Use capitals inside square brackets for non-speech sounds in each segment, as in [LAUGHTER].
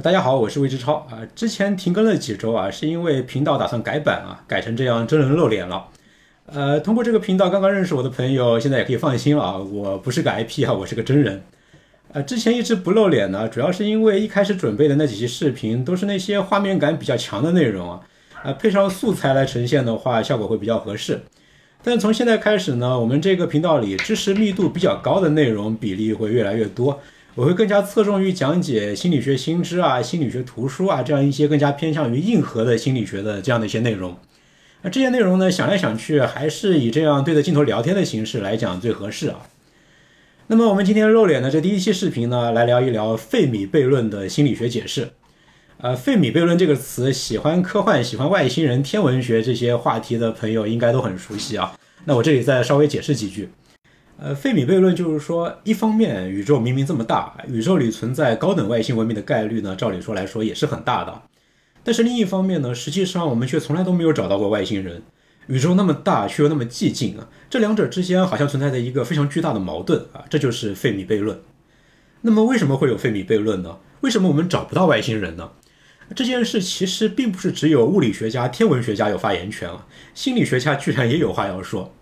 大家好，我是魏之超啊。之前停更了几周啊，是因为频道打算改版啊，改成这样真人露脸了。呃，通过这个频道刚刚认识我的朋友，现在也可以放心了啊，我不是个 IP 啊，我是个真人。呃，之前一直不露脸呢，主要是因为一开始准备的那几期视频都是那些画面感比较强的内容啊，啊，配上素材来呈现的话，效果会比较合适。但从现在开始呢，我们这个频道里知识密度比较高的内容比例会越来越多。我会更加侧重于讲解心理学新知啊、心理学图书啊这样一些更加偏向于硬核的心理学的这样的一些内容。那这些内容呢，想来想去还是以这样对着镜头聊天的形式来讲最合适啊。那么我们今天露脸的这第一期视频呢，来聊一聊费米悖论的心理学解释。呃，费米悖论这个词，喜欢科幻、喜欢外星人、天文学这些话题的朋友应该都很熟悉啊。那我这里再稍微解释几句。呃，费米悖论就是说，一方面宇宙明明这么大，宇宙里存在高等外星文明的概率呢，照理说来说也是很大的。但是另一方面呢，实际上我们却从来都没有找到过外星人。宇宙那么大，却又那么寂静啊，这两者之间好像存在着一个非常巨大的矛盾啊，这就是费米悖论。那么为什么会有费米悖论呢？为什么我们找不到外星人呢？这件事其实并不是只有物理学家、天文学家有发言权啊，心理学家居然也有话要说。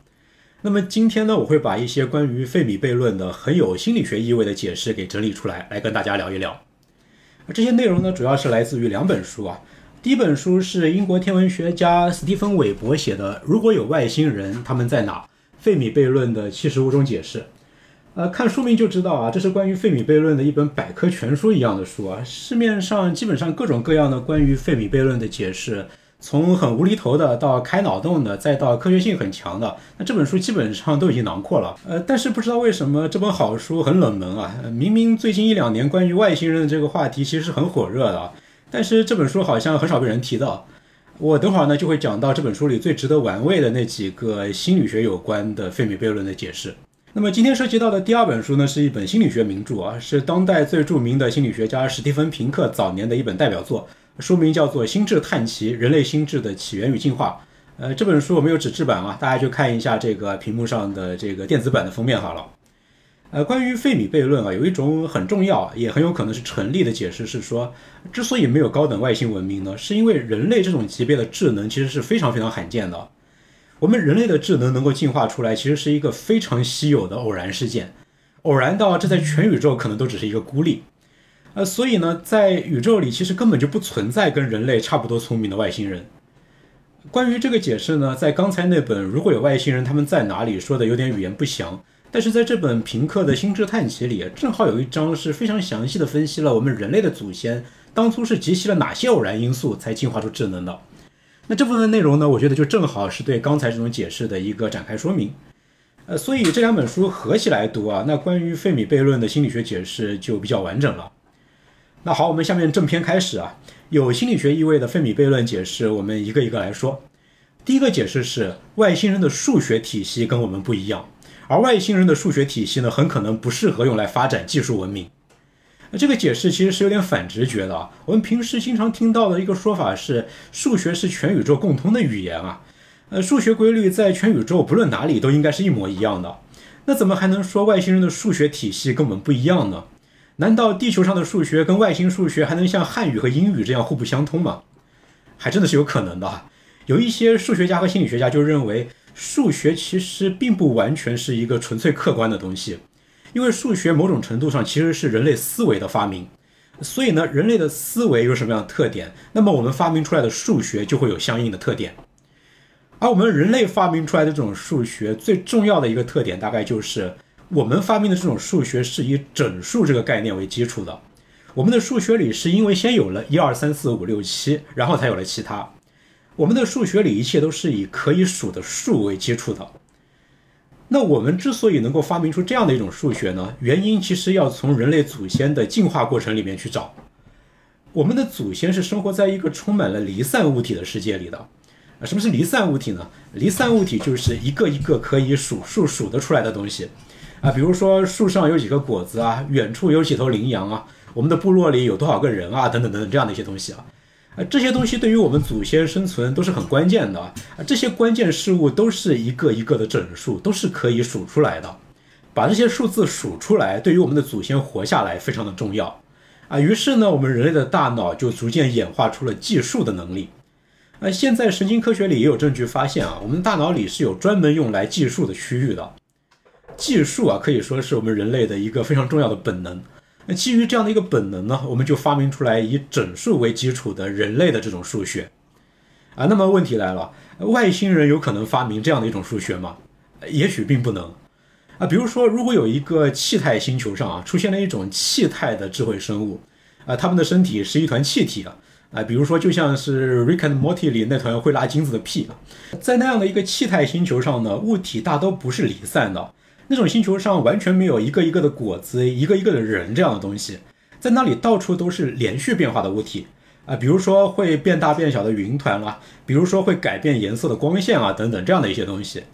那么今天呢，我会把一些关于费米悖论的很有心理学意味的解释给整理出来，来跟大家聊一聊。这些内容呢，主要是来自于两本书啊。第一本书是英国天文学家斯蒂芬·韦伯写的《如果有外星人，他们在哪？费米悖论的七十五种解释》。呃，看书名就知道啊，这是关于费米悖论的一本百科全书一样的书啊。市面上基本上各种各样的关于费米悖论的解释。从很无厘头的到开脑洞的，再到科学性很强的，那这本书基本上都已经囊括了。呃，但是不知道为什么这本好书很冷门啊！明明最近一两年关于外星人的这个话题其实是很火热的，但是这本书好像很少被人提到。我等会儿呢就会讲到这本书里最值得玩味的那几个心理学有关的费米悖论的解释。那么今天涉及到的第二本书呢，是一本心理学名著啊，是当代最著名的心理学家史蒂芬·平克早年的一本代表作。书名叫做《心智探奇：人类心智的起源与进化》。呃，这本书我没有纸质版啊，大家就看一下这个屏幕上的这个电子版的封面好了。呃，关于费米悖论啊，有一种很重要也很有可能是成立的解释是说，之所以没有高等外星文明呢，是因为人类这种级别的智能其实是非常非常罕见的。我们人类的智能能够进化出来，其实是一个非常稀有的偶然事件，偶然到这在全宇宙可能都只是一个孤立。呃，所以呢，在宇宙里其实根本就不存在跟人类差不多聪明的外星人。关于这个解释呢，在刚才那本《如果有外星人，他们在哪里》说的有点语言不详，但是在这本平克的《心智探奇》里，正好有一章是非常详细的分析了我们人类的祖先当初是集齐了哪些偶然因素才进化出智能的。那这部分内容呢，我觉得就正好是对刚才这种解释的一个展开说明。呃，所以这两本书合起来读啊，那关于费米悖论的心理学解释就比较完整了。那好，我们下面正片开始啊。有心理学意味的费米悖论解释，我们一个一个来说。第一个解释是外星人的数学体系跟我们不一样，而外星人的数学体系呢，很可能不适合用来发展技术文明。那这个解释其实是有点反直觉的啊。我们平时经常听到的一个说法是，数学是全宇宙共通的语言啊。呃，数学规律在全宇宙不论哪里都应该是一模一样的。那怎么还能说外星人的数学体系跟我们不一样呢？难道地球上的数学跟外星数学还能像汉语和英语这样互不相通吗？还真的是有可能的。有一些数学家和心理学家就认为，数学其实并不完全是一个纯粹客观的东西，因为数学某种程度上其实是人类思维的发明。所以呢，人类的思维有什么样的特点，那么我们发明出来的数学就会有相应的特点。而我们人类发明出来的这种数学最重要的一个特点，大概就是。我们发明的这种数学是以整数这个概念为基础的。我们的数学里是因为先有了一二三四五六七，然后才有了其他。我们的数学里一切都是以可以数的数为基础的。那我们之所以能够发明出这样的一种数学呢？原因其实要从人类祖先的进化过程里面去找。我们的祖先是生活在一个充满了离散物体的世界里的。什么是离散物体呢？离散物体就是一个一个可以数数数得出来的东西。啊，比如说树上有几个果子啊，远处有几头羚羊啊，我们的部落里有多少个人啊，等等等等这样的一些东西啊，啊，这些东西对于我们祖先生存都是很关键的啊，这些关键事物都是一个一个的整数，都是可以数出来的，把这些数字数出来，对于我们的祖先活下来非常的重要，啊，于是呢，我们人类的大脑就逐渐演化出了计数的能力。那现在神经科学里也有证据发现啊，我们大脑里是有专门用来计数的区域的。计数啊，可以说是我们人类的一个非常重要的本能。那基于这样的一个本能呢，我们就发明出来以整数为基础的人类的这种数学。啊，那么问题来了，外星人有可能发明这样的一种数学吗？也许并不能。啊，比如说，如果有一个气态星球上啊出现了一种气态的智慧生物，啊，他们的身体是一团气体啊，啊，比如说就像是《Rick and Morty》里那团会拉金子的屁啊，在那样的一个气态星球上呢，物体大都不是离散的，那种星球上完全没有一个一个的果子，一个一个的人这样的东西，在那里到处都是连续变化的物体啊，比如说会变大变小的云团啦，比如说会改变颜色的光线啊等等这样的一些东西。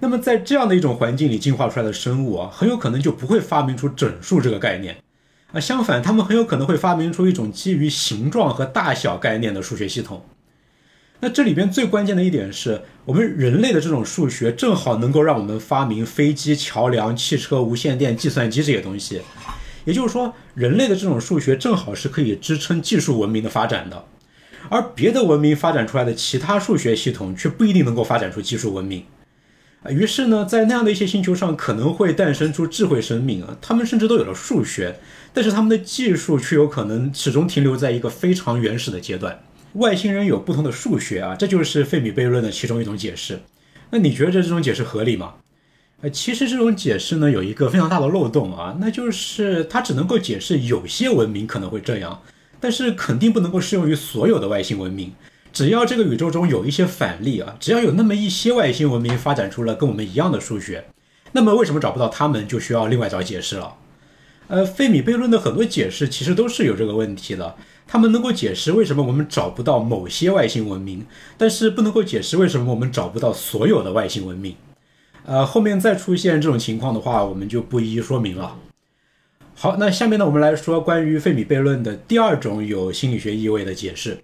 那么，在这样的一种环境里进化出来的生物啊，很有可能就不会发明出整数这个概念啊。相反，他们很有可能会发明出一种基于形状和大小概念的数学系统。那这里边最关键的一点是，我们人类的这种数学正好能够让我们发明飞机、桥梁、汽车、无线电、计算机这些东西。也就是说，人类的这种数学正好是可以支撑技术文明的发展的，而别的文明发展出来的其他数学系统却不一定能够发展出技术文明。啊，于是呢，在那样的一些星球上，可能会诞生出智慧生命啊，他们甚至都有了数学，但是他们的技术却有可能始终停留在一个非常原始的阶段。外星人有不同的数学啊，这就是费米悖论的其中一种解释。那你觉得这种解释合理吗？呃，其实这种解释呢，有一个非常大的漏洞啊，那就是它只能够解释有些文明可能会这样，但是肯定不能够适用于所有的外星文明。只要这个宇宙中有一些反例啊，只要有那么一些外星文明发展出了跟我们一样的数学，那么为什么找不到他们就需要另外找解释了？呃，费米悖论的很多解释其实都是有这个问题的，他们能够解释为什么我们找不到某些外星文明，但是不能够解释为什么我们找不到所有的外星文明。呃，后面再出现这种情况的话，我们就不一一说明了。好，那下面呢，我们来说关于费米悖论的第二种有心理学意味的解释。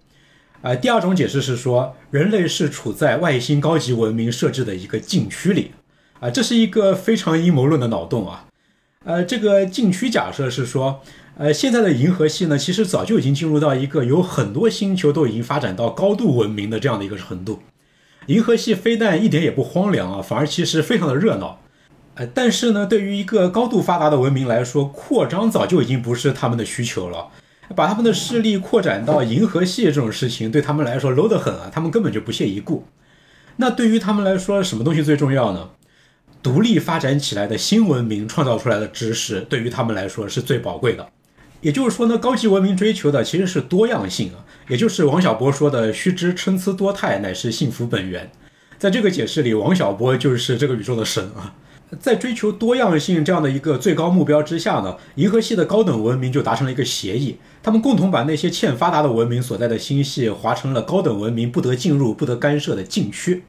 呃，第二种解释是说，人类是处在外星高级文明设置的一个禁区里，啊，这是一个非常阴谋论的脑洞啊。呃，这个禁区假设是说，呃，现在的银河系呢，其实早就已经进入到一个有很多星球都已经发展到高度文明的这样的一个程度。银河系非但一点也不荒凉啊，反而其实非常的热闹。呃，但是呢，对于一个高度发达的文明来说，扩张早就已经不是他们的需求了。把他们的势力扩展到银河系这种事情，对他们来说 low 得很啊，他们根本就不屑一顾。那对于他们来说，什么东西最重要呢？独立发展起来的新文明创造出来的知识，对于他们来说是最宝贵的。也就是说呢，高级文明追求的其实是多样性啊，也就是王小波说的“须知参差多态乃是幸福本源”。在这个解释里，王小波就是这个宇宙的神啊。在追求多样性这样的一个最高目标之下呢，银河系的高等文明就达成了一个协议，他们共同把那些欠发达的文明所在的星系划成了高等文明不得进入、不得干涉的禁区，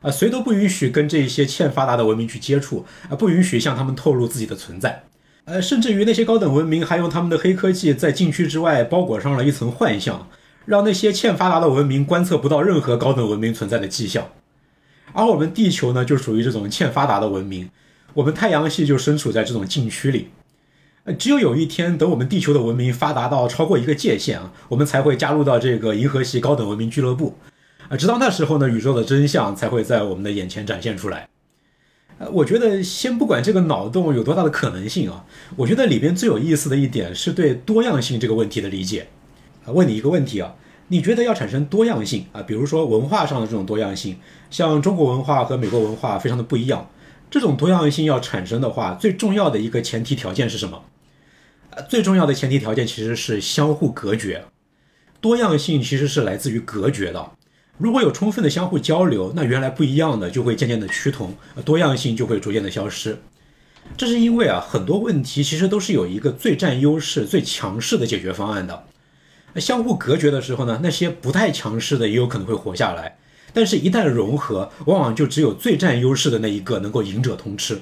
啊，谁都不允许跟这些欠发达的文明去接触，啊，不允许向他们透露自己的存在，呃，甚至于那些高等文明还用他们的黑科技在禁区之外包裹上了一层幻象，让那些欠发达的文明观测不到任何高等文明存在的迹象，而我们地球呢，就属于这种欠发达的文明。我们太阳系就身处在这种禁区里，呃，只有有一天，等我们地球的文明发达到超过一个界限啊，我们才会加入到这个银河系高等文明俱乐部，啊，直到那时候呢，宇宙的真相才会在我们的眼前展现出来。我觉得先不管这个脑洞有多大的可能性啊，我觉得里边最有意思的一点是对多样性这个问题的理解。问你一个问题啊，你觉得要产生多样性啊，比如说文化上的这种多样性，像中国文化和美国文化非常的不一样。这种多样性要产生的话，最重要的一个前提条件是什么？呃，最重要的前提条件其实是相互隔绝。多样性其实是来自于隔绝的。如果有充分的相互交流，那原来不一样的就会渐渐的趋同，多样性就会逐渐的消失。这是因为啊，很多问题其实都是有一个最占优势、最强势的解决方案的。相互隔绝的时候呢，那些不太强势的也有可能会活下来。但是，一旦融合，往往就只有最占优势的那一个能够赢者通吃，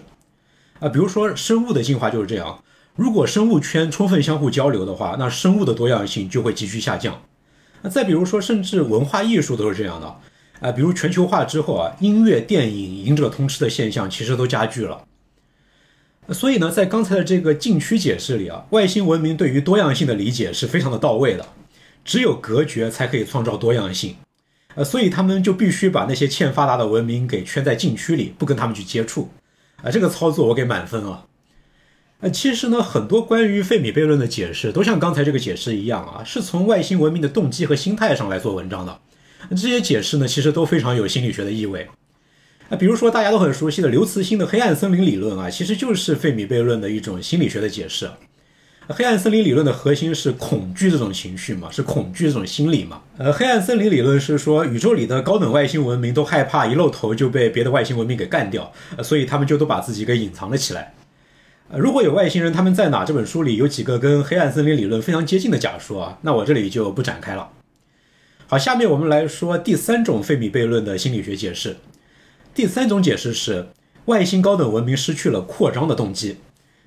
啊，比如说生物的进化就是这样。如果生物圈充分相互交流的话，那生物的多样性就会急剧下降。那再比如说，甚至文化艺术都是这样的，啊，比如全球化之后啊，音乐、电影赢者通吃的现象其实都加剧了。所以呢，在刚才的这个禁区解释里啊，外星文明对于多样性的理解是非常的到位的。只有隔绝才可以创造多样性，呃，所以他们就必须把那些欠发达的文明给圈在禁区里，不跟他们去接触。啊，这个操作我给满分啊。呃，其实呢，很多关于费米悖论的解释都像刚才这个解释一样啊，是从外星文明的动机和心态上来做文章的。这些解释呢，其实都非常有心理学的意味。啊，比如说大家都很熟悉的刘慈欣的黑暗森林理论啊，其实就是费米悖论的一种心理学的解释。黑暗森林理论的核心是恐惧这种情绪嘛，是恐惧这种心理嘛。呃，黑暗森林理论是说宇宙里的高等外星文明都害怕一露头就被别的外星文明给干掉，所以他们就都把自己给隐藏了起来。如果有外星人他们在哪？这本书里有几个跟黑暗森林理论非常接近的假说啊，那我这里就不展开了。好，下面我们来说第三种费米悖论的心理学解释。第三种解释是外星高等文明失去了扩张的动机，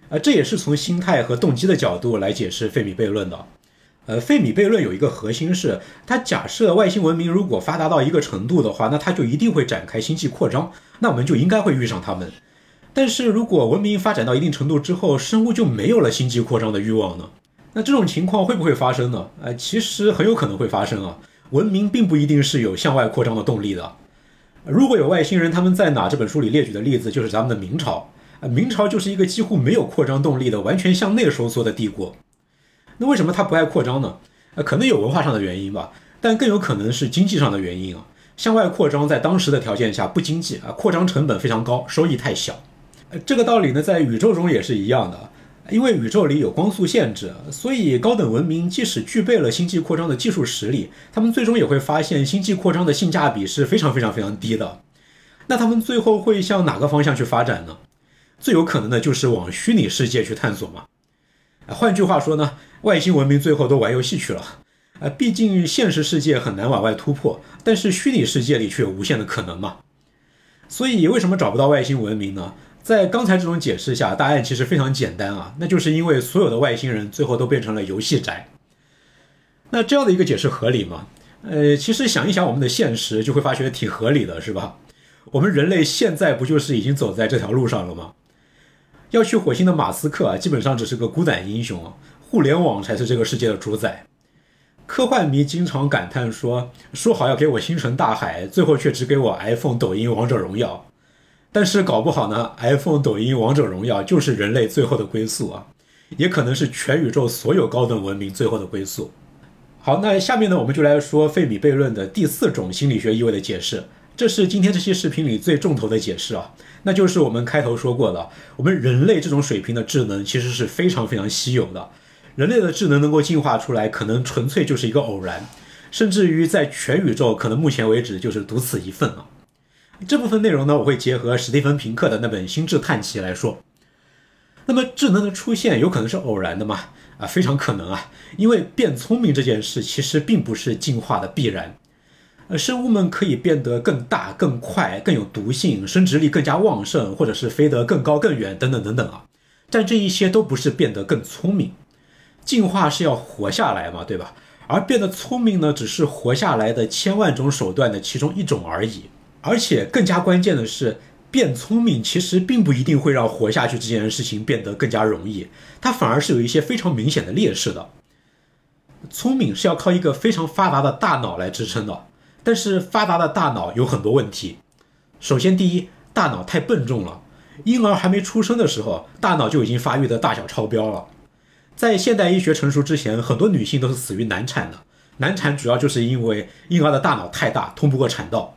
呃，这也是从心态和动机的角度来解释费米悖论的。呃，费米悖论有一个核心是，它假设外星文明如果发达到一个程度的话，那它就一定会展开星际扩张，那我们就应该会遇上他们。但是如果文明发展到一定程度之后，生物就没有了星际扩张的欲望呢？那这种情况会不会发生呢？呃，其实很有可能会发生啊。文明并不一定是有向外扩张的动力的。如果有外星人他们在哪？这本书里列举的例子就是咱们的明朝。呃，明朝就是一个几乎没有扩张动力的、完全向内收缩的帝国。那为什么他不爱扩张呢？呃，可能有文化上的原因吧，但更有可能是经济上的原因啊。向外扩张在当时的条件下不经济啊，扩张成本非常高，收益太小。这个道理呢，在宇宙中也是一样的。因为宇宙里有光速限制，所以高等文明即使具备了星际扩张的技术实力，他们最终也会发现星际扩张的性价比是非常非常非常低的。那他们最后会向哪个方向去发展呢？最有可能的就是往虚拟世界去探索嘛。换句话说呢，外星文明最后都玩游戏去了。啊，毕竟现实世界很难往外突破，但是虚拟世界里却有无限的可能嘛。所以为什么找不到外星文明呢？在刚才这种解释下，答案其实非常简单啊，那就是因为所有的外星人最后都变成了游戏宅。那这样的一个解释合理吗？呃，其实想一想我们的现实，就会发觉挺合理的，是吧？我们人类现在不就是已经走在这条路上了吗？要去火星的马斯克啊，基本上只是个孤胆英雄，互联网才是这个世界的主宰。科幻迷经常感叹说，说好要给我星辰大海，最后却只给我 iPhone、抖音、王者荣耀。但是搞不好呢，iPhone、抖音、王者荣耀就是人类最后的归宿啊，也可能是全宇宙所有高等文明最后的归宿。好，那下面呢，我们就来说费米悖论的第四种心理学意味的解释，这是今天这期视频里最重头的解释啊，那就是我们开头说过的，我们人类这种水平的智能其实是非常非常稀有的，人类的智能能够进化出来，可能纯粹就是一个偶然，甚至于在全宇宙，可能目前为止就是独此一份啊。这部分内容呢，我会结合史蒂芬平克的那本《心智探奇》来说。那么，智能的出现有可能是偶然的吗？啊，非常可能啊，因为变聪明这件事其实并不是进化的必然。呃，生物们可以变得更大、更快、更有毒性、生殖力更加旺盛，或者是飞得更高更远，等等等等啊。但这一些都不是变得更聪明。进化是要活下来嘛，对吧？而变得聪明呢，只是活下来的千万种手段的其中一种而已。而且更加关键的是，变聪明其实并不一定会让活下去这件事情变得更加容易，它反而是有一些非常明显的劣势的。聪明是要靠一个非常发达的大脑来支撑的，但是发达的大脑有很多问题。首先，第一，大脑太笨重了，婴儿还没出生的时候，大脑就已经发育的大小超标了。在现代医学成熟之前，很多女性都是死于难产的，难产主要就是因为婴儿的大脑太大，通不过产道。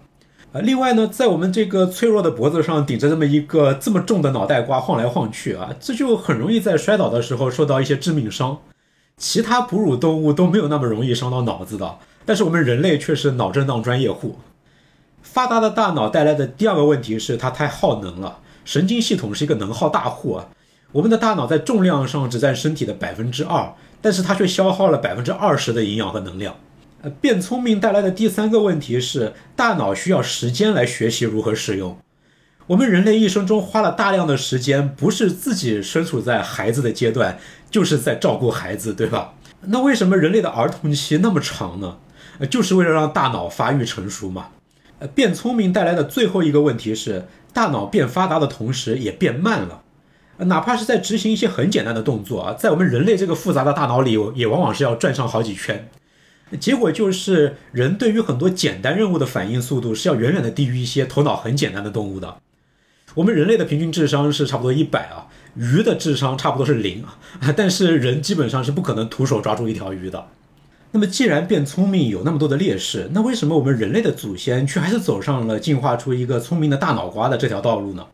呃，另外呢，在我们这个脆弱的脖子上顶着这么一个这么重的脑袋瓜晃来晃去啊，这就很容易在摔倒的时候受到一些致命伤。其他哺乳动物都没有那么容易伤到脑子的，但是我们人类却是脑震荡专业户。发达的大脑带来的第二个问题是它太耗能了，神经系统是一个能耗大户啊。我们的大脑在重量上只占身体的百分之二，但是它却消耗了百分之二十的营养和能量。变聪明带来的第三个问题是，大脑需要时间来学习如何使用。我们人类一生中花了大量的时间，不是自己身处在孩子的阶段，就是在照顾孩子，对吧？那为什么人类的儿童期那么长呢？呃就是为了让大脑发育成熟嘛。呃，变聪明带来的最后一个问题是，大脑变发达的同时也变慢了。哪怕是在执行一些很简单的动作啊，在我们人类这个复杂的大脑里，也往往是要转上好几圈。结果就是人对于很多简单任务的反应速度是要远远的低于一些头脑很简单的动物的。我们人类的平均智商是差不多一百啊，鱼的智商差不多是零啊，[LAUGHS] 但是人基本上是不可能徒手抓住一条鱼的。那么既然变聪明有那么多的劣势，那为什么我们人类的祖先却还是走上了进化出一个聪明的大脑瓜的这条道路呢？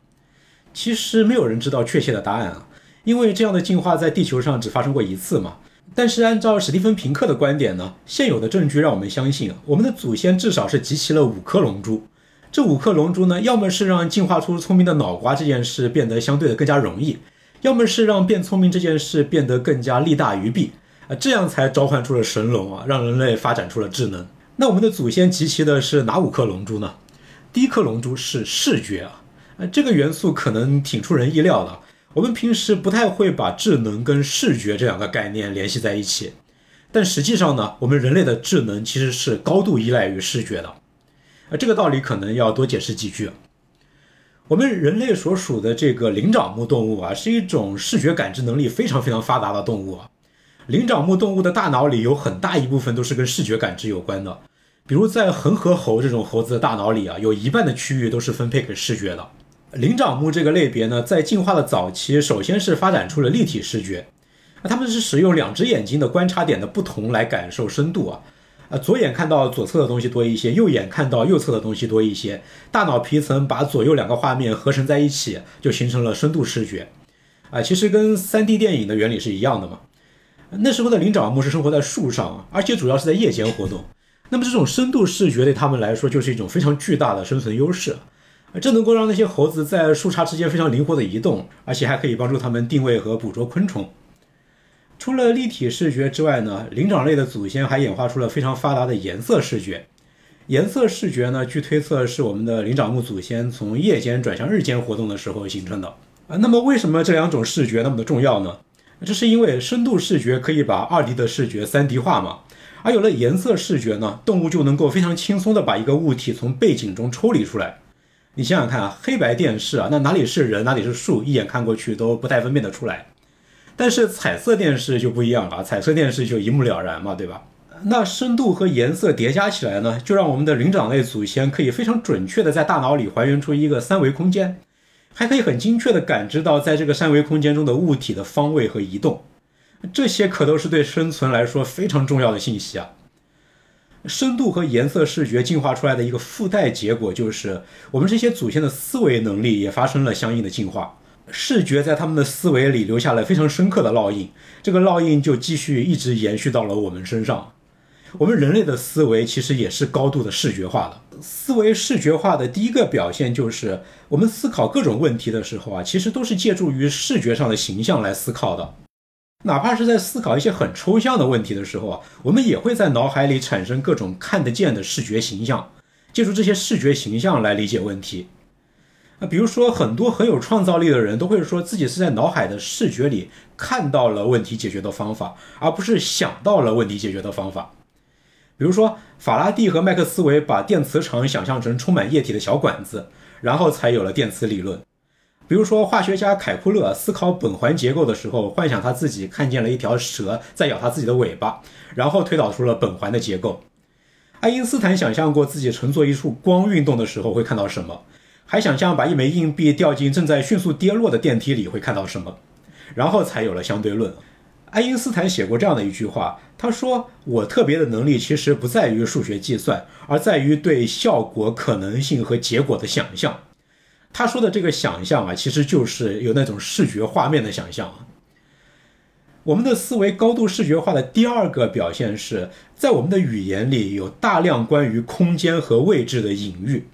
其实没有人知道确切的答案啊，因为这样的进化在地球上只发生过一次嘛。但是按照史蒂芬平克的观点呢，现有的证据让我们相信，我们的祖先至少是集齐了五颗龙珠。这五颗龙珠呢，要么是让进化出聪明的脑瓜这件事变得相对的更加容易，要么是让变聪明这件事变得更加利大于弊啊，这样才召唤出了神龙啊，让人类发展出了智能。那我们的祖先集齐的是哪五颗龙珠呢？第一颗龙珠是视觉啊。呃这个元素可能挺出人意料的。我们平时不太会把智能跟视觉这两个概念联系在一起，但实际上呢，我们人类的智能其实是高度依赖于视觉的。啊，这个道理可能要多解释几句。我们人类所属的这个灵长目动物啊，是一种视觉感知能力非常非常发达的动物啊。灵长目动物的大脑里有很大一部分都是跟视觉感知有关的，比如在恒河猴这种猴子的大脑里啊，有一半的区域都是分配给视觉的。灵长目这个类别呢，在进化的早期，首先是发展出了立体视觉。那他们是使用两只眼睛的观察点的不同来感受深度啊，啊，左眼看到左侧的东西多一些，右眼看到右侧的东西多一些。大脑皮层把左右两个画面合成在一起，就形成了深度视觉。啊，其实跟 3D 电影的原理是一样的嘛。那时候的灵长目是生活在树上，而且主要是在夜间活动。那么这种深度视觉对他们来说就是一种非常巨大的生存优势。这能够让那些猴子在树杈之间非常灵活的移动，而且还可以帮助它们定位和捕捉昆虫。除了立体视觉之外呢，灵长类的祖先还演化出了非常发达的颜色视觉。颜色视觉呢，据推测是我们的灵长目祖先从夜间转向日间活动的时候形成的。啊，那么为什么这两种视觉那么的重要呢？这是因为深度视觉可以把二 D 的视觉三 D 化嘛，而有了颜色视觉呢，动物就能够非常轻松的把一个物体从背景中抽离出来。你想想看啊，黑白电视啊，那哪里是人，哪里是树，一眼看过去都不太分辨得出来。但是彩色电视就不一样了，彩色电视就一目了然嘛，对吧？那深度和颜色叠加起来呢，就让我们的灵长类祖先可以非常准确的在大脑里还原出一个三维空间，还可以很精确的感知到在这个三维空间中的物体的方位和移动。这些可都是对生存来说非常重要的信息啊。深度和颜色视觉进化出来的一个附带结果，就是我们这些祖先的思维能力也发生了相应的进化。视觉在他们的思维里留下了非常深刻的烙印，这个烙印就继续一直延续到了我们身上。我们人类的思维其实也是高度的视觉化的。思维视觉化的第一个表现就是，我们思考各种问题的时候啊，其实都是借助于视觉上的形象来思考的。哪怕是在思考一些很抽象的问题的时候啊，我们也会在脑海里产生各种看得见的视觉形象，借助这些视觉形象来理解问题。啊，比如说很多很有创造力的人都会说自己是在脑海的视觉里看到了问题解决的方法，而不是想到了问题解决的方法。比如说法拉第和麦克斯韦把电磁场想象成充满液体的小管子，然后才有了电磁理论。比如说，化学家凯库勒思考苯环结构的时候，幻想他自己看见了一条蛇在咬他自己的尾巴，然后推导出了苯环的结构。爱因斯坦想象过自己乘坐一束光运动的时候会看到什么，还想象把一枚硬币掉进正在迅速跌落的电梯里会看到什么，然后才有了相对论。爱因斯坦写过这样的一句话，他说：“我特别的能力其实不在于数学计算，而在于对效果、可能性和结果的想象。”他说的这个想象啊，其实就是有那种视觉画面的想象啊。我们的思维高度视觉化的第二个表现是在我们的语言里有大量关于空间和位置的隐喻。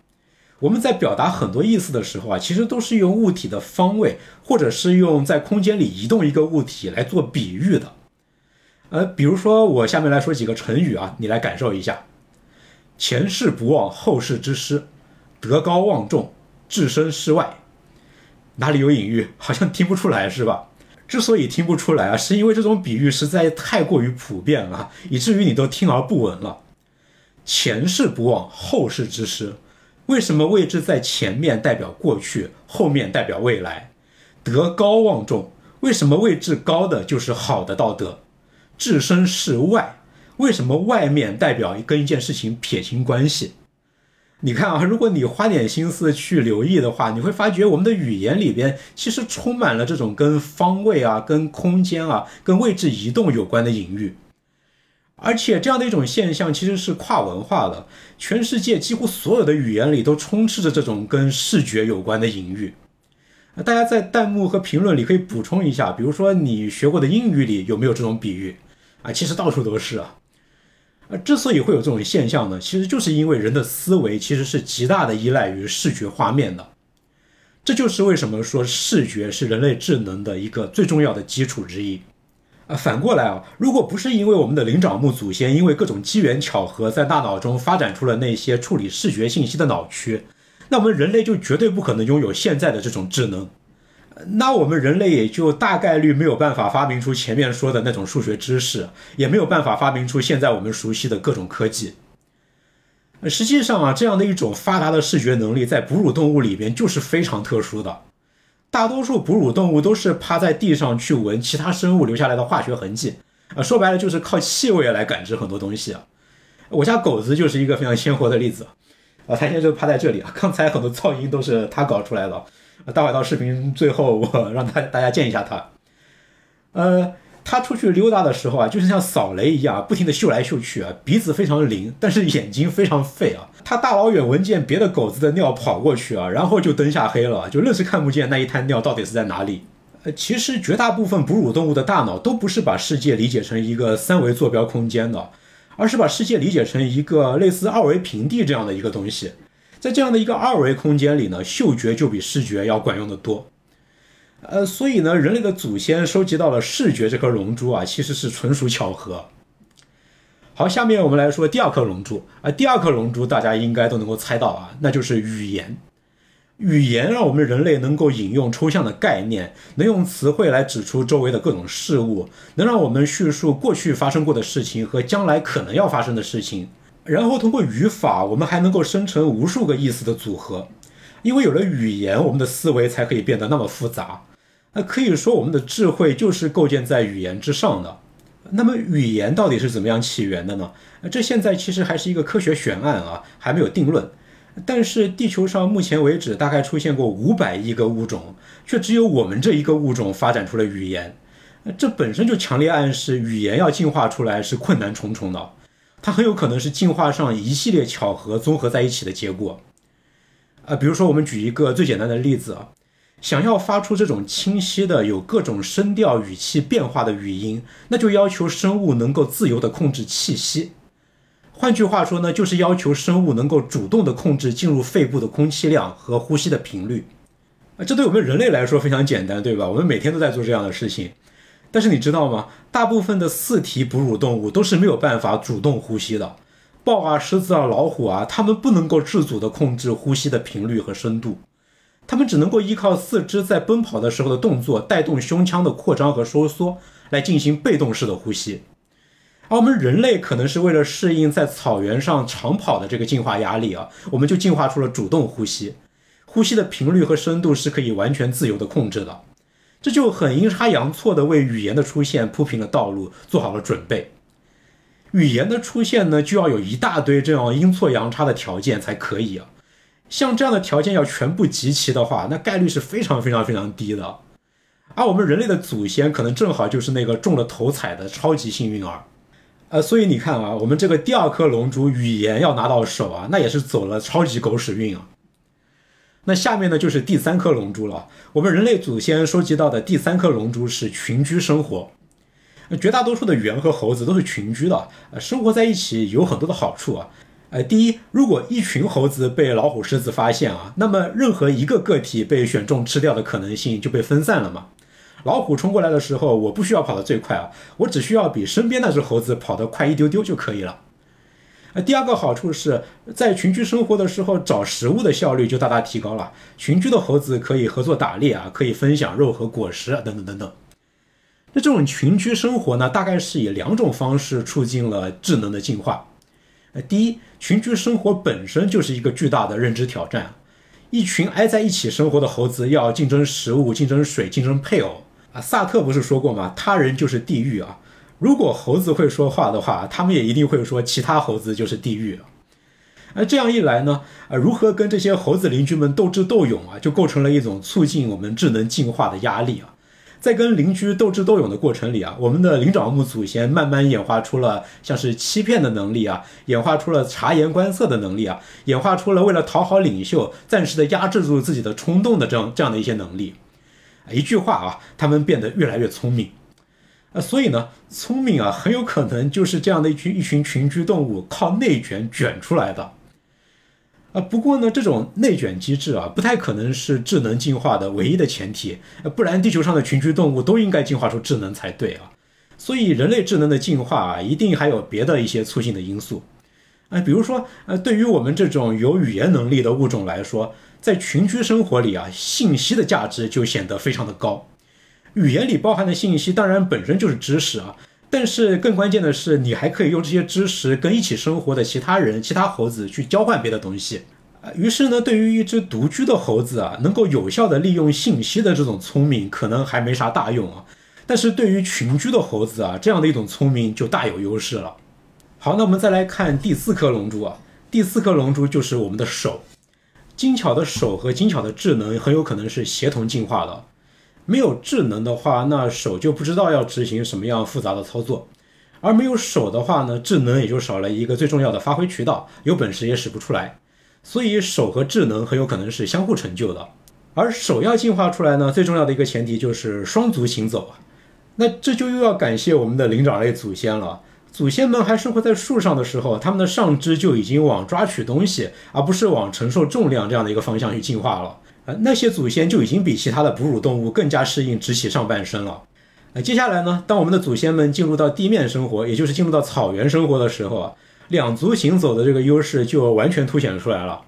我们在表达很多意思的时候啊，其实都是用物体的方位，或者是用在空间里移动一个物体来做比喻的。呃，比如说我下面来说几个成语啊，你来感受一下：前事不忘后事之师，德高望重。置身事外，哪里有隐喻？好像听不出来，是吧？之所以听不出来啊，是因为这种比喻实在太过于普遍了，以至于你都听而不闻了。前事不忘后事之师，为什么位置在前面代表过去，后面代表未来？德高望重。为什么位置高的就是好的道德？置身事外，为什么外面代表跟一件事情撇清关系？你看啊，如果你花点心思去留意的话，你会发觉我们的语言里边其实充满了这种跟方位啊、跟空间啊、跟位置移动有关的隐喻。而且这样的一种现象其实是跨文化的，全世界几乎所有的语言里都充斥着这种跟视觉有关的隐喻。大家在弹幕和评论里可以补充一下，比如说你学过的英语里有没有这种比喻啊？其实到处都是啊。而之所以会有这种现象呢，其实就是因为人的思维其实是极大的依赖于视觉画面的。这就是为什么说视觉是人类智能的一个最重要的基础之一。啊，反过来啊，如果不是因为我们的灵长目祖先因为各种机缘巧合在大脑中发展出了那些处理视觉信息的脑区，那我们人类就绝对不可能拥有现在的这种智能。那我们人类也就大概率没有办法发明出前面说的那种数学知识，也没有办法发明出现在我们熟悉的各种科技。实际上啊，这样的一种发达的视觉能力在哺乳动物里边就是非常特殊的。大多数哺乳动物都是趴在地上去闻其他生物留下来的化学痕迹，啊，说白了就是靠气味来感知很多东西啊。我家狗子就是一个非常鲜活的例子，啊，它现在就趴在这里啊，刚才很多噪音都是它搞出来的。大海盗视频最后我 [LAUGHS] 让大大家见一下他，呃。他出去溜达的时候啊，就是像扫雷一样，不停地嗅来嗅去啊，鼻子非常灵，但是眼睛非常废啊。他大老远闻见别的狗子的尿跑过去啊，然后就灯下黑了，就愣是看不见那一滩尿到底是在哪里。呃，其实绝大部分哺乳动物的大脑都不是把世界理解成一个三维坐标空间的，而是把世界理解成一个类似二维平地这样的一个东西。在这样的一个二维空间里呢，嗅觉就比视觉要管用的多。呃，所以呢，人类的祖先收集到了视觉这颗龙珠啊，其实是纯属巧合。好，下面我们来说第二颗龙珠啊，第二颗龙珠大家应该都能够猜到啊，那就是语言。语言让我们人类能够引用抽象的概念，能用词汇来指出周围的各种事物，能让我们叙述过去发生过的事情和将来可能要发生的事情。然后通过语法，我们还能够生成无数个意思的组合。因为有了语言，我们的思维才可以变得那么复杂。那可以说，我们的智慧就是构建在语言之上的。那么，语言到底是怎么样起源的呢？这现在其实还是一个科学悬案啊，还没有定论。但是，地球上目前为止大概出现过五百亿个物种，却只有我们这一个物种发展出了语言。这本身就强烈暗示，语言要进化出来是困难重重的。它很有可能是进化上一系列巧合综合在一起的结果。啊，比如说，我们举一个最简单的例子啊。想要发出这种清晰的、有各种声调、语气变化的语音，那就要求生物能够自由地控制气息。换句话说呢，就是要求生物能够主动地控制进入肺部的空气量和呼吸的频率。啊，这对我们人类来说非常简单，对吧？我们每天都在做这样的事情。但是你知道吗？大部分的四蹄哺乳动物都是没有办法主动呼吸的。豹啊、狮子啊、老虎啊，它们不能够自主地控制呼吸的频率和深度。它们只能够依靠四肢在奔跑的时候的动作，带动胸腔的扩张和收缩，来进行被动式的呼吸。而我们人类可能是为了适应在草原上长跑的这个进化压力啊，我们就进化出了主动呼吸，呼吸的频率和深度是可以完全自由的控制的。这就很阴差阳错的为语言的出现铺平了道路，做好了准备。语言的出现呢，就要有一大堆这样阴错阳差的条件才可以啊。像这样的条件要全部集齐的话，那概率是非常非常非常低的。而我们人类的祖先可能正好就是那个中了头彩的超级幸运儿，呃，所以你看啊，我们这个第二颗龙珠语言要拿到手啊，那也是走了超级狗屎运啊。那下面呢就是第三颗龙珠了。我们人类祖先收集到的第三颗龙珠是群居生活。绝大多数的猿和猴子都是群居的，呃，生活在一起有很多的好处啊。呃，第一，如果一群猴子被老虎、狮子发现啊，那么任何一个个体被选中吃掉的可能性就被分散了嘛。老虎冲过来的时候，我不需要跑得最快啊，我只需要比身边那只猴子跑得快一丢丢就可以了。呃，第二个好处是在群居生活的时候，找食物的效率就大大提高了。群居的猴子可以合作打猎啊，可以分享肉和果实等等等等。那这种群居生活呢，大概是以两种方式促进了智能的进化。呃第一，群居生活本身就是一个巨大的认知挑战，一群挨在一起生活的猴子要竞争食物、竞争水、竞争配偶啊。萨特不是说过吗？他人就是地狱啊。如果猴子会说话的话，他们也一定会说其他猴子就是地狱。而这样一来呢，啊，如何跟这些猴子邻居们斗智斗勇啊，就构成了一种促进我们智能进化的压力啊。在跟邻居斗智斗勇的过程里啊，我们的灵长目祖先慢慢演化出了像是欺骗的能力啊，演化出了察言观色的能力啊，演化出了为了讨好领袖暂时的压制住自己的冲动的这样这样的一些能力。一句话啊，他们变得越来越聪明。啊，所以呢，聪明啊，很有可能就是这样的一群一群群居动物靠内卷卷出来的。啊，不过呢，这种内卷机制啊，不太可能是智能进化的唯一的前提，不然地球上的群居动物都应该进化出智能才对啊。所以人类智能的进化啊，一定还有别的一些促进的因素。啊，比如说，呃，对于我们这种有语言能力的物种来说，在群居生活里啊，信息的价值就显得非常的高。语言里包含的信息当然本身就是知识啊，但是更关键的是，你还可以用这些知识跟一起生活的其他人、其他猴子去交换别的东西。于是呢，对于一只独居的猴子啊，能够有效的利用信息的这种聪明，可能还没啥大用啊。但是对于群居的猴子啊，这样的一种聪明就大有优势了。好，那我们再来看第四颗龙珠啊，第四颗龙珠就是我们的手，精巧的手和精巧的智能很有可能是协同进化的。没有智能的话，那手就不知道要执行什么样复杂的操作；而没有手的话呢，智能也就少了一个最重要的发挥渠道，有本事也使不出来。所以手和智能很有可能是相互成就的。而手要进化出来呢，最重要的一个前提就是双足行走啊那这就又要感谢我们的灵长类祖先了。祖先们还生活在树上的时候，他们的上肢就已经往抓取东西，而不是往承受重量这样的一个方向去进化了。呃，那些祖先就已经比其他的哺乳动物更加适应直起上半身了。呃，接下来呢，当我们的祖先们进入到地面生活，也就是进入到草原生活的时候啊，两足行走的这个优势就完全凸显出来了。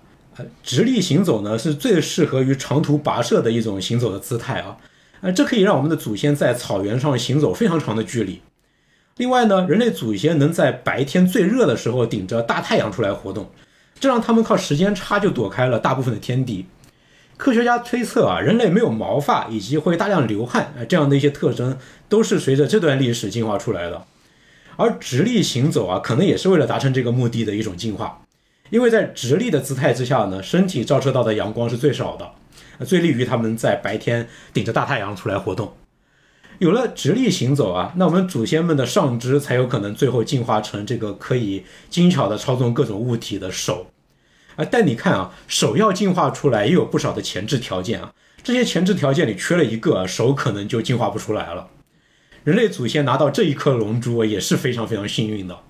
直立行走呢，是最适合于长途跋涉的一种行走的姿态啊。呃，这可以让我们的祖先在草原上行走非常长的距离。另外呢，人类祖先能在白天最热的时候顶着大太阳出来活动，这让他们靠时间差就躲开了大部分的天敌。科学家推测啊，人类没有毛发以及会大量流汗啊，这样的一些特征都是随着这段历史进化出来的。而直立行走啊，可能也是为了达成这个目的的一种进化，因为在直立的姿态之下呢，身体照射到的阳光是最少的，最利于他们在白天顶着大太阳出来活动。有了直立行走啊，那我们祖先们的上肢才有可能最后进化成这个可以精巧的操纵各种物体的手。啊，但你看啊，手要进化出来也有不少的前置条件啊。这些前置条件里缺了一个，手可能就进化不出来了。人类祖先拿到这一颗龙珠也是非常非常幸运的。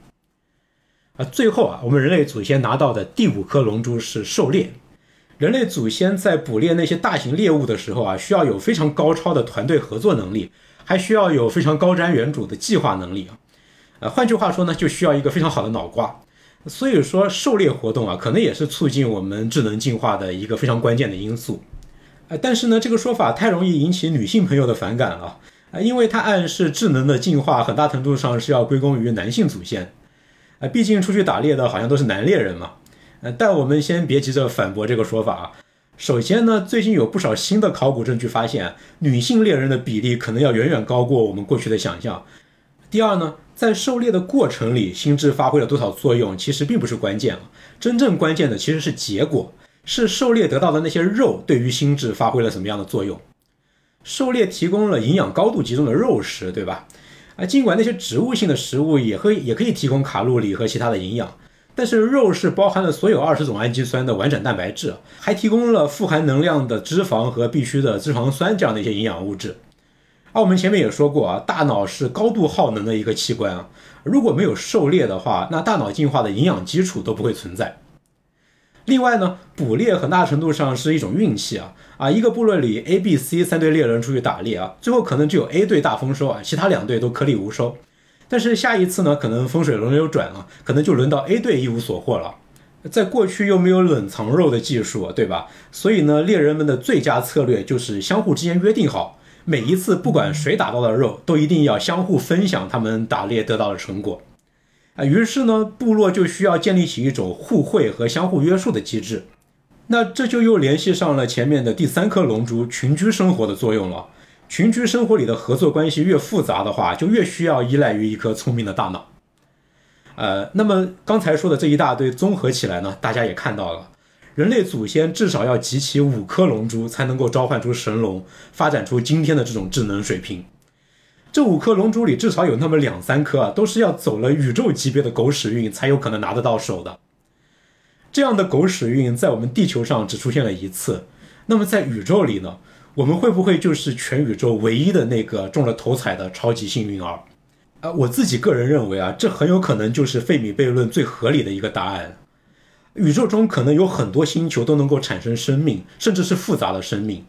啊，最后啊，我们人类祖先拿到的第五颗龙珠是狩猎。人类祖先在捕猎那些大型猎物的时候啊，需要有非常高超的团队合作能力，还需要有非常高瞻远瞩的计划能力啊。呃，换句话说呢，就需要一个非常好的脑瓜。所以说，狩猎活动啊，可能也是促进我们智能进化的一个非常关键的因素。呃，但是呢，这个说法太容易引起女性朋友的反感了啊，因为它暗示智能的进化很大程度上是要归功于男性祖先啊，毕竟出去打猎的好像都是男猎人嘛。呃，但我们先别急着反驳这个说法啊。首先呢，最近有不少新的考古证据发现，女性猎人的比例可能要远远高过我们过去的想象。第二呢？在狩猎的过程里，心智发挥了多少作用，其实并不是关键啊。真正关键的其实是结果，是狩猎得到的那些肉对于心智发挥了什么样的作用。狩猎提供了营养高度集中的肉食，对吧？啊，尽管那些植物性的食物也可以也可以提供卡路里和其他的营养，但是肉是包含了所有二十种氨基酸的完整蛋白质，还提供了富含能量的脂肪和必需的脂肪酸这样的一些营养物质。而我们前面也说过啊，大脑是高度耗能的一个器官啊。如果没有狩猎的话，那大脑进化的营养基础都不会存在。另外呢，捕猎很大程度上是一种运气啊啊，一个部落里 A、B、C 三队猎人出去打猎啊，最后可能只有 A 队大丰收啊，其他两队都颗粒无收。但是下一次呢，可能风水轮流转了，可能就轮到 A 队一无所获了。在过去又没有冷藏肉的技术，对吧？所以呢，猎人们的最佳策略就是相互之间约定好。每一次，不管谁打到的肉，都一定要相互分享他们打猎得到的成果，啊，于是呢，部落就需要建立起一种互惠和相互约束的机制。那这就又联系上了前面的第三颗龙珠——群居生活的作用了。群居生活里的合作关系越复杂的话，就越需要依赖于一颗聪明的大脑。呃，那么刚才说的这一大堆综合起来呢，大家也看到了，人类祖先至少要集齐五颗龙珠才能够召唤出神龙，发展出今天的这种智能水平。这五颗龙珠里至少有那么两三颗啊，都是要走了宇宙级别的狗屎运才有可能拿得到手的。这样的狗屎运在我们地球上只出现了一次，那么在宇宙里呢？我们会不会就是全宇宙唯一的那个中了头彩的超级幸运儿？啊，我自己个人认为啊，这很有可能就是费米悖论最合理的一个答案。宇宙中可能有很多星球都能够产生生命，甚至是复杂的生命，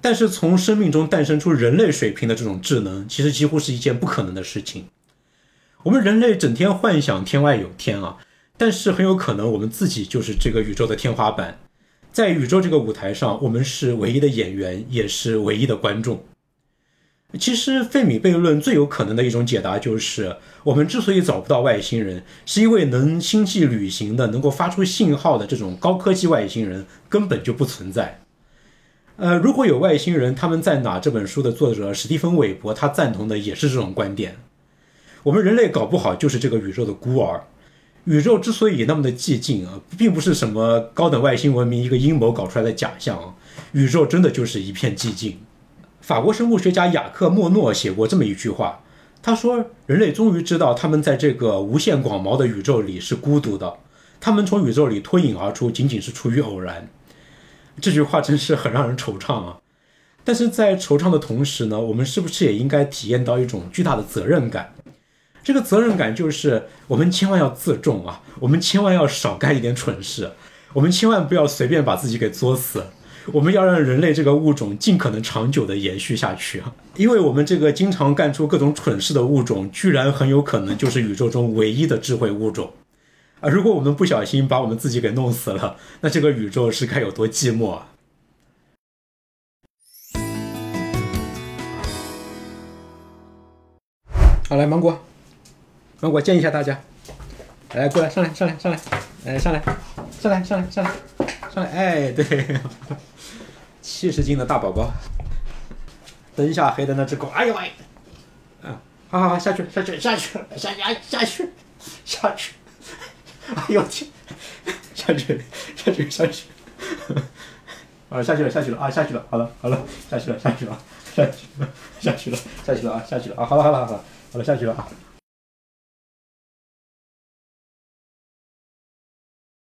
但是从生命中诞生出人类水平的这种智能，其实几乎是一件不可能的事情。我们人类整天幻想天外有天啊，但是很有可能我们自己就是这个宇宙的天花板。在宇宙这个舞台上，我们是唯一的演员，也是唯一的观众。其实，费米悖论最有可能的一种解答就是，我们之所以找不到外星人，是因为能星际旅行的、能够发出信号的这种高科技外星人根本就不存在。呃，如果有外星人，他们在哪？这本书的作者史蒂芬·韦伯他赞同的也是这种观点。我们人类搞不好就是这个宇宙的孤儿。宇宙之所以那么的寂静啊，并不是什么高等外星文明一个阴谋搞出来的假象啊，宇宙真的就是一片寂静。法国生物学家雅克·莫诺写过这么一句话，他说：“人类终于知道，他们在这个无限广袤的宇宙里是孤独的，他们从宇宙里脱颖而出，仅仅是出于偶然。”这句话真是很让人惆怅啊！但是在惆怅的同时呢，我们是不是也应该体验到一种巨大的责任感？这个责任感就是我们千万要自重啊，我们千万要少干一点蠢事，我们千万不要随便把自己给作死，我们要让人类这个物种尽可能长久的延续下去啊，因为我们这个经常干出各种蠢事的物种，居然很有可能就是宇宙中唯一的智慧物种啊！如果我们不小心把我们自己给弄死了，那这个宇宙是该有多寂寞啊！好，来芒果。芒果建议一下大家，来过来上来上来上来，哎上来上来上来上来上来，上来哎对，七十斤的大宝宝，灯下黑的那只狗，哎呦喂，嗯，好好好下去下去下去下去下去下去，哎呦天，下去下去下去，啊下去了下去了啊下去了，好了好了下去了下去了下去了下去了下去了啊下去了啊好了好了好了好了下去了啊。